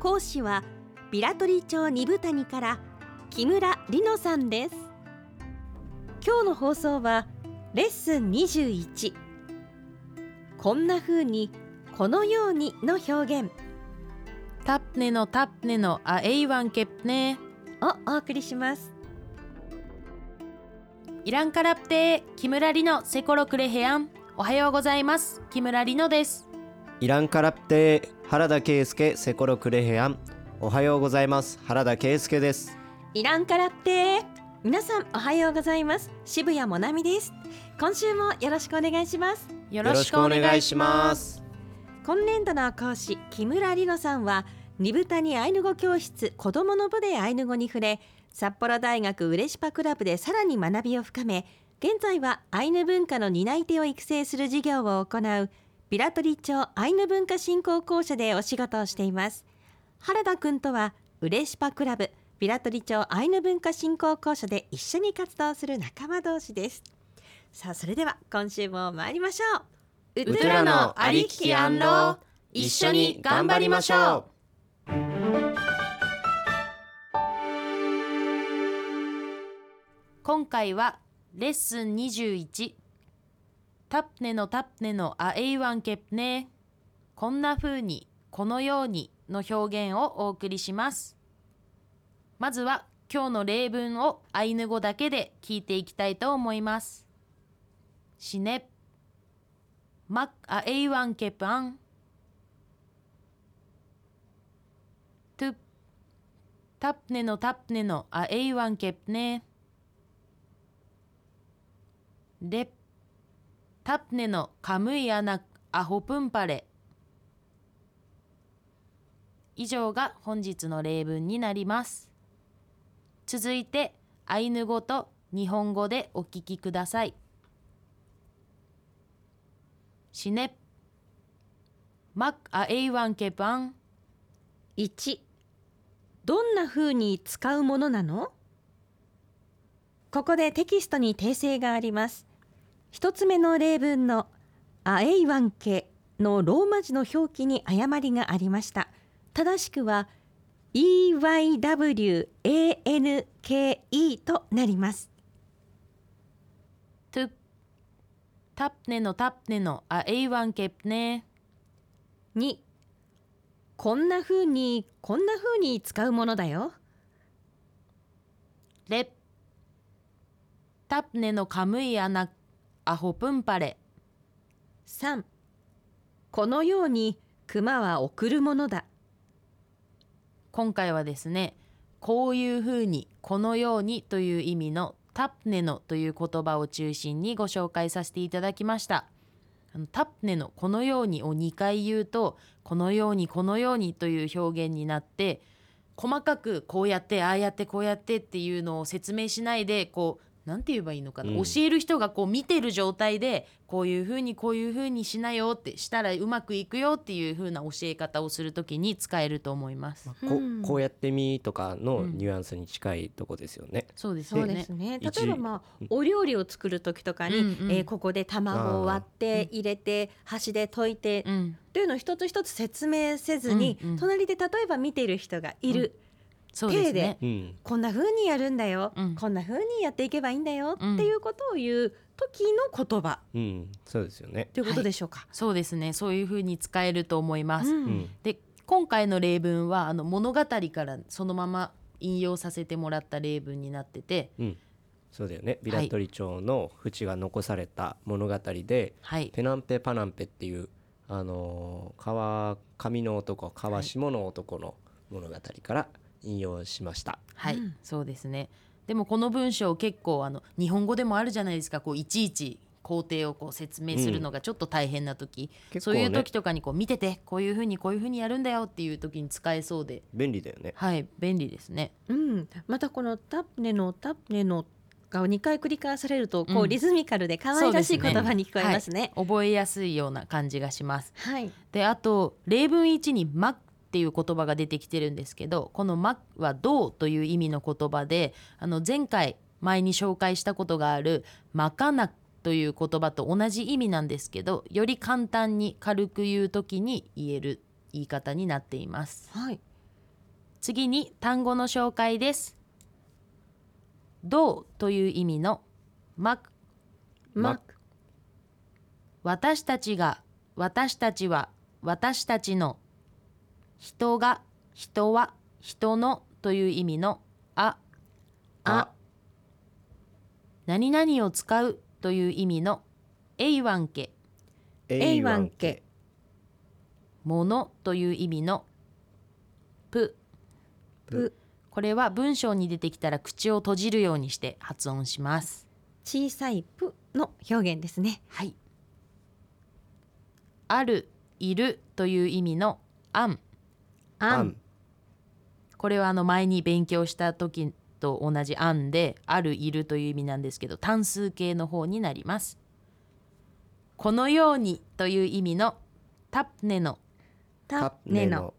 講師はビラトリ町二部谷から木村里乃さんです。今日の放送はレッスン21こんな風にこのようにの表現。tapne no tapne no a eiwan kepne をお送りします。イランカラプテー木村里乃セコロクレヘアン。おはようございます。木村里乃です。イランカラプテー原田圭介セコロクレヘアン。おはようございます。原田圭介です。イランカラッテ。皆さんおはようございます。渋谷もなみです。今週もよろしくお願いします。よよろしくお願いします。今年度の講師木村里乃さんは二部谷アイヌ語教室子どもの部でアイヌ語に触れ札幌大学ウレシパクラブでさらに学びを深め現在はアイヌ文化の担い手を育成する事業を行うビラトリ町アイヌ文化振興公社でお仕事をしています。原田くんとはウレシパクラブビラトリ町アイヌ文化振興公社で一緒に活動する仲間同士です。さあそれでは今週も参りましょう。ウトラのありききアンロー一緒に頑張りましょう。今回はレッスン21タプネのタプネのあ eiwan ワンケプネこんな風にこのようにの表現をお送りします。まずは今日の例文をアイヌ語だけで聞いていきたいと思います。シネマッアエイワンケプアン。トゥタプネのタプネのアエイワンケプネ。レタプネのカムイアナアホプンパレ。以上が本日の例文になります。続いてアイヌ語と日本語でお聞きください。シネマッアエイワンケパン。1どんな風に使うものなの？ここでテキストに訂正があります。一つ目の例文のアエイワンケのローマ字の表記に誤りがありました。正しくは EYWANKE となります。トゥタプネのタプネのアエイワンケプネ2こんな風にこんな風に使うものだよ。レタプネのカムイアナアホプンパレ。3このように熊は送るものだ。今回はですねこういうふうにこのようにという意味のタプネのという言葉を中心にご紹介させていただきました。あのタプネのこのようにを2回言うとこのようにこのようにという表現になって細かくこうやってああやってこうやってっていうのを説明しないでこうなんて言えばいいのかな、うん。教える人がこう見てる状態でこういうふうにこういうふうにしなよってしたらうまくいくよっていうふうな教え方をするときに使えると思います。こうん。こうやってみとかのうんニュアンスに近いとこですよね、そうですよね。そうです。ね。例一えばまあうん。お料理を作る時とかに、うんうん。えーここで卵を割って入れて箸で溶いて、うん、というのを一つ一つ説明せずに、うんうん。隣で例えば見ている人がいる、そうですね。うん。こんな風にやるんだよ、うん。こんな風にやっていけばいいんだよ、うん。っていうことを言う時の言葉。うん。そうですよね。ということでしょうか。そうですね。そういうふうに使えると思います。うん。うん。で、今回の例文はあの物語からそのまま引用させてもらった例文になってて、うん。そうだよね。ビラトリ町の淵が残された物語で、はい、ペナンペパナンペっていうあのー川上の男川下の男の物語から引用しました、はい、うん。そうですね。でもこの文章結構あの日本語でもあるじゃないですか。こういちいち工程をこう説明するのがちょっと大変な時、結構ね。そういう時とかにこう見ててこういうふうにこういうふうにやるんだよっていう時に使えそうで。便利だよね。はい。便利ですね。うん、またこのタプネのタプネのが2回繰り返されるとこううん。リズミカルで可愛らしい言葉に聞こえますね。はい。覚えやすいような感じがします。はい、であと例文1に「ま」っていう言葉が出てきてるんですけどこの「ま」は「どう」という意味の言葉であの前回前に紹介したことがある「まかな」という言葉と同じ意味なんですけどより簡単に軽く言う時に言える言い方になっています。はい、次に単語の紹介です。どうという意味の「ま」ま、私たちが私たちは私たちの人が人は人のという意味のああ、何々を使うという意味のえいわんけ。えいわんけ。ものという意味のぷ。ぷ、これは文章に出てきたら口を閉じるようにして発音します。小さいぷの表現ですね。はい。あるいるという意味のあんあん、あん。これはあの前に勉強した時と同じ案であるいるという意味なんですけど単数形の方になります。このようにという意味のタプネの。タプネの。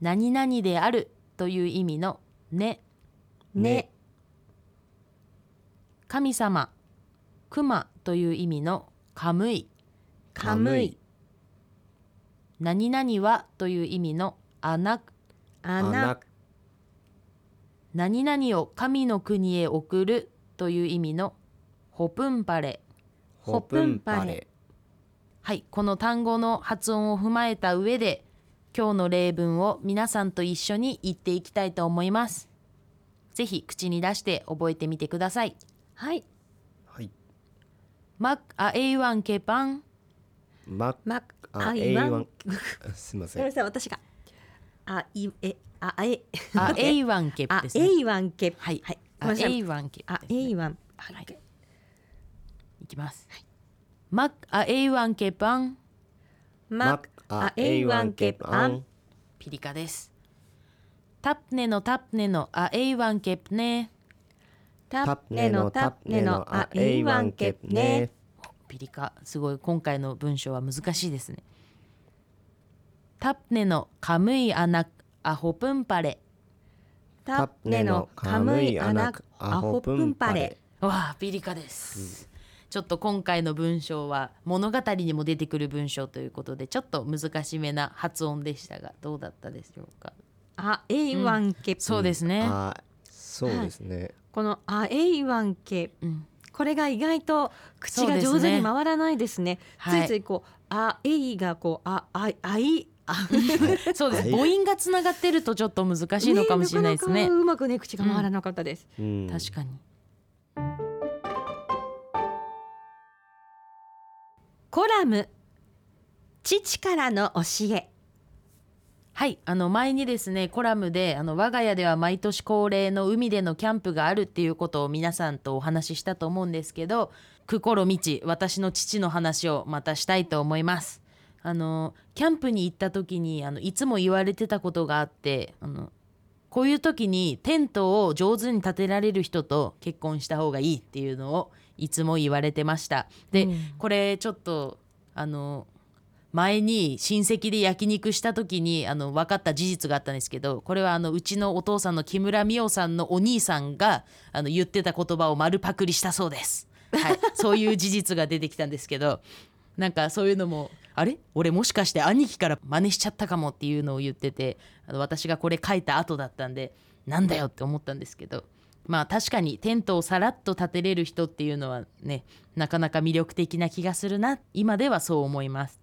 何々であるという意味のね。ね、神様熊という意味のカムイ。かむい、何々はという意味のアナ穴、何々を神の国へ送るという意味のホプンパレ。ホプンパレ。はい、この単語の発音を踏まえた上で今日の例文を皆さんと一緒に言っていきたいと思います。ぜひ口に出して覚えてみてください。はい、はい。マッアエイワンケパンマま、ああいわ A1 ん。すみませんごめんなさい、私が。あ、い、え、あ、え、アエイワンケあで、すね。えいわんけ。はい、はい、ごめんなさい。アエイワンケあえいわん。はいいきます。マッアエイワンケパンま、あ、えいわんけ、あん。ピリカです。タプネのタプネのアエイワンケプネタプネのタプネのあえいわんけね。ピリカすごい今回の文章は難しいですね。タプネのカムイアナアホプンパレ。タプネのカムイアナアホプンパレ。わあピリカです、ちょっと今回の文章は物語にも出てくる文章ということでちょっと難しめな発音でしたがどうだったでしょうか？あえいわん。け。そうですね、あそうですね。このあえいわんけ。うんこれが意外と口が上手に回らないですね。はい。ついついこうあえいがこうあああいあ そうです。はい。母音がつながってるとちょっと難しいのかもしれないですね。なかなかうまくね口が回らなかったです。うん。確かに。コラム。父からの教え。はいあの前にですねコラムであの我が家では毎年恒例の海でのキャンプがあるっていうことを皆さんとお話ししたと思うんですけど心みち私の父の話をまたしたいと思います。あのキャンプに行った時にあのいつも言われてたことがあってあのこういう時にテントを上手に立てられる人と結婚した方がいいっていうのをいつも言われてました。で、うん。これちょっとあの前に親戚で焼肉した時にあの分かった事実があったんですけどこれはあのうちのお父さんの木村美桜さんのお兄さんがあの言ってた言葉を丸パクリしたそうです。はい、そういう事実が出てきたんですけどなんかそういうのもあれ？俺もしかして兄貴から真似しちゃったかもっていうのを言っててあの私がこれ書いた後だったんでなんだよって思ったんですけどまあ確かにテントをさらっと立てれる人っていうのはねなかなか魅力的な気がするな今ではそう思います。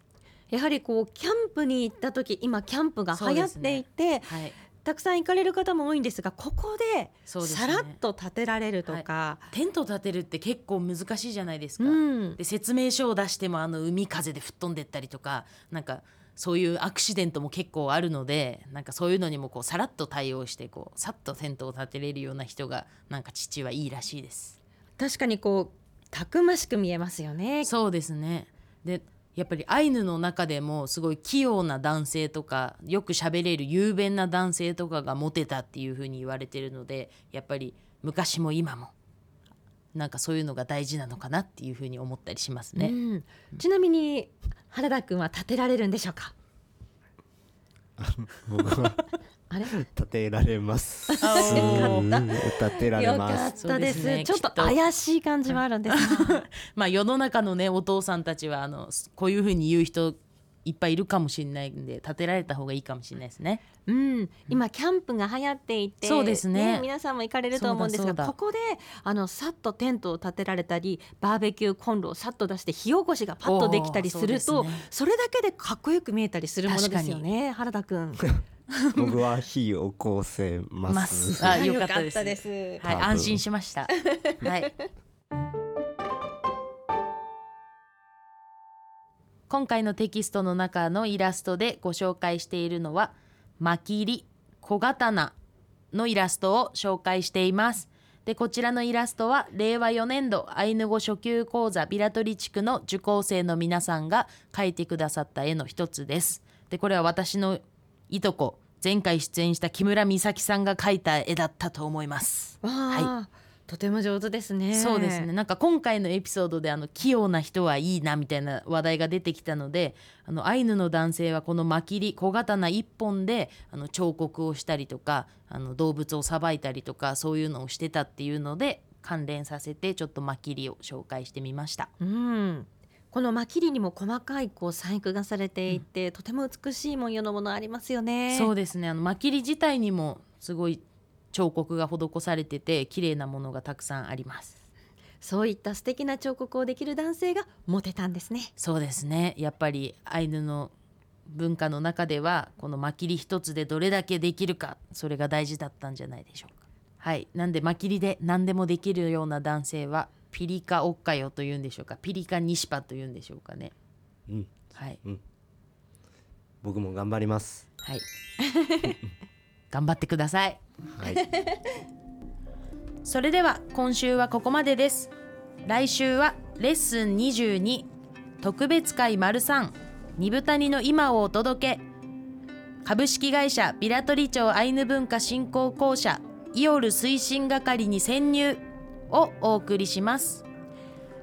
やはりこうキャンプに行った時今キャンプが流行っていて、はい、たくさん行かれる方も多いんですがここでさらっと立てられるとか、テント立てるって結構難しいじゃないですか。うん。で説明書を出してもあの海風で吹っ飛んでったりとかなんかそういうアクシデントも結構あるのでなんかそういうのにもこうさらっと対応してこうさっとテントを立てれるような人がなんか父はいいらしいです。確かにこうたくましく見えますよね。そうですね。でやっぱりアイヌの中でもすごい器用な男性とかよく喋れる雄弁な男性とかがモテたっていう風に言われてるのでやっぱり昔も今もなんかそういうのが大事なのかなっていう風に思ったりしますね。うん、ちなみに原田くんは立てられるんでしょうか？僕 はあれ？立てられます。立てられよかますったです。そうですね。ちょっと怪しい感じはあるんですが。まあ世の中のねお父さんたちはあのこういう風に言う人いっぱいいるかもしれないんで立てられた方がいいかもしれないですね。うん、今キャンプが流行っていてそうですね。皆さんも行かれると思うんですがここであのさっとテントを立てられたりバーベキューコンロをさっと出して火起こしがパッとできたりするとそれだけでかっこよく見えたりするものですよね原田くん。僕は火を起こせまますすあ よかったですすはい安心しました。はい。今回のテキストの中のイラストでご紹介しているのはマキリ小刀のイラストを紹介しています。でこちらのイラストは令和4年度アイヌ語初級講座ビラトリ地区の受講生の皆さんが描いてくださった絵の一つです。でこれは私のいとこ前回出演した木村美咲さんが描いた絵だったと思います。わあ、とても上手ですね。そうですねなんか今回のエピソードであの器用な人はいいなみたいな話題が出てきたのであのアイヌの男性はこのマキリ小刀一本であの彫刻をしたりとかあの動物をさばいたりとかそういうのをしてたっていうので関連させてちょっとマキリを紹介してみました。うん。このマキリにも細かいこう細工がされていて、とても美しい文様のものありますよね。そうですねあのマキリ自体にもすごい彫刻が施されてて綺麗なものがたくさんあります。そういった素敵な彫刻をできる男性がモテたんですね。そうですねやっぱりアイヌの文化の中ではこのマキリ一つでどれだけできるかそれが大事だったんじゃないでしょうかはいなんでマキリで何でもできるような男性はピリカオッカヨというんでしょうか。ピリカニシパというんでしょうかね。うん。はい。僕も頑張ります。はい。頑張ってください。はい。それでは今週はここまでです。来週はレッスン22特別会丸3二部谷の今をお届け。株式会社ビラトリ町アイヌ文化振興公社。イオル推進係に潜入をお送りします。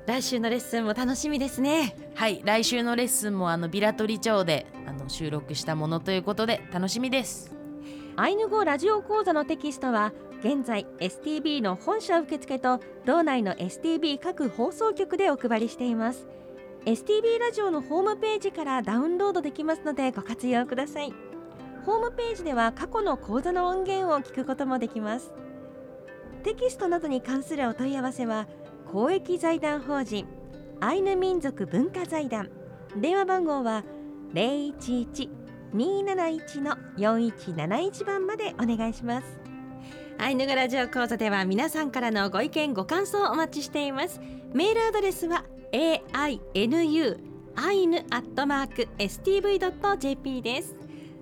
来週のレッスンも楽しみですね。はい来週のレッスンもあのビラトリ町であの収録したものということで楽しみです。アイヌ語ラジオ講座のテキストは現在 STB の本社受付と道内の STB 各放送局でお配りしています。STB ラジオのホームページからダウンロードできますのでご活用ください。ホームページでは過去の講座の音源を聞くこともできますテキストなどに関するお問い合わせは公益財団法人アイヌ民族文化財団。電話番号は011 271の4171番までお願いします。アイヌ語ラジオ講座では皆さんからのご意見ご感想をお待ちしています。メールアドレスは ainu アイヌアットマーク stv.jp です。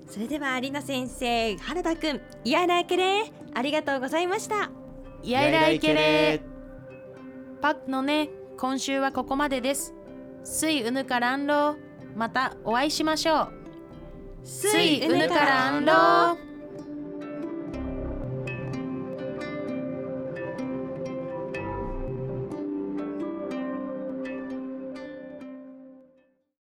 それでは有野先生原田くんいやらけれありがとうございました。やいらいけれ。パッのね今週はここまでです。水うぬからんろうまたお会いしましょう。水うぬからんろう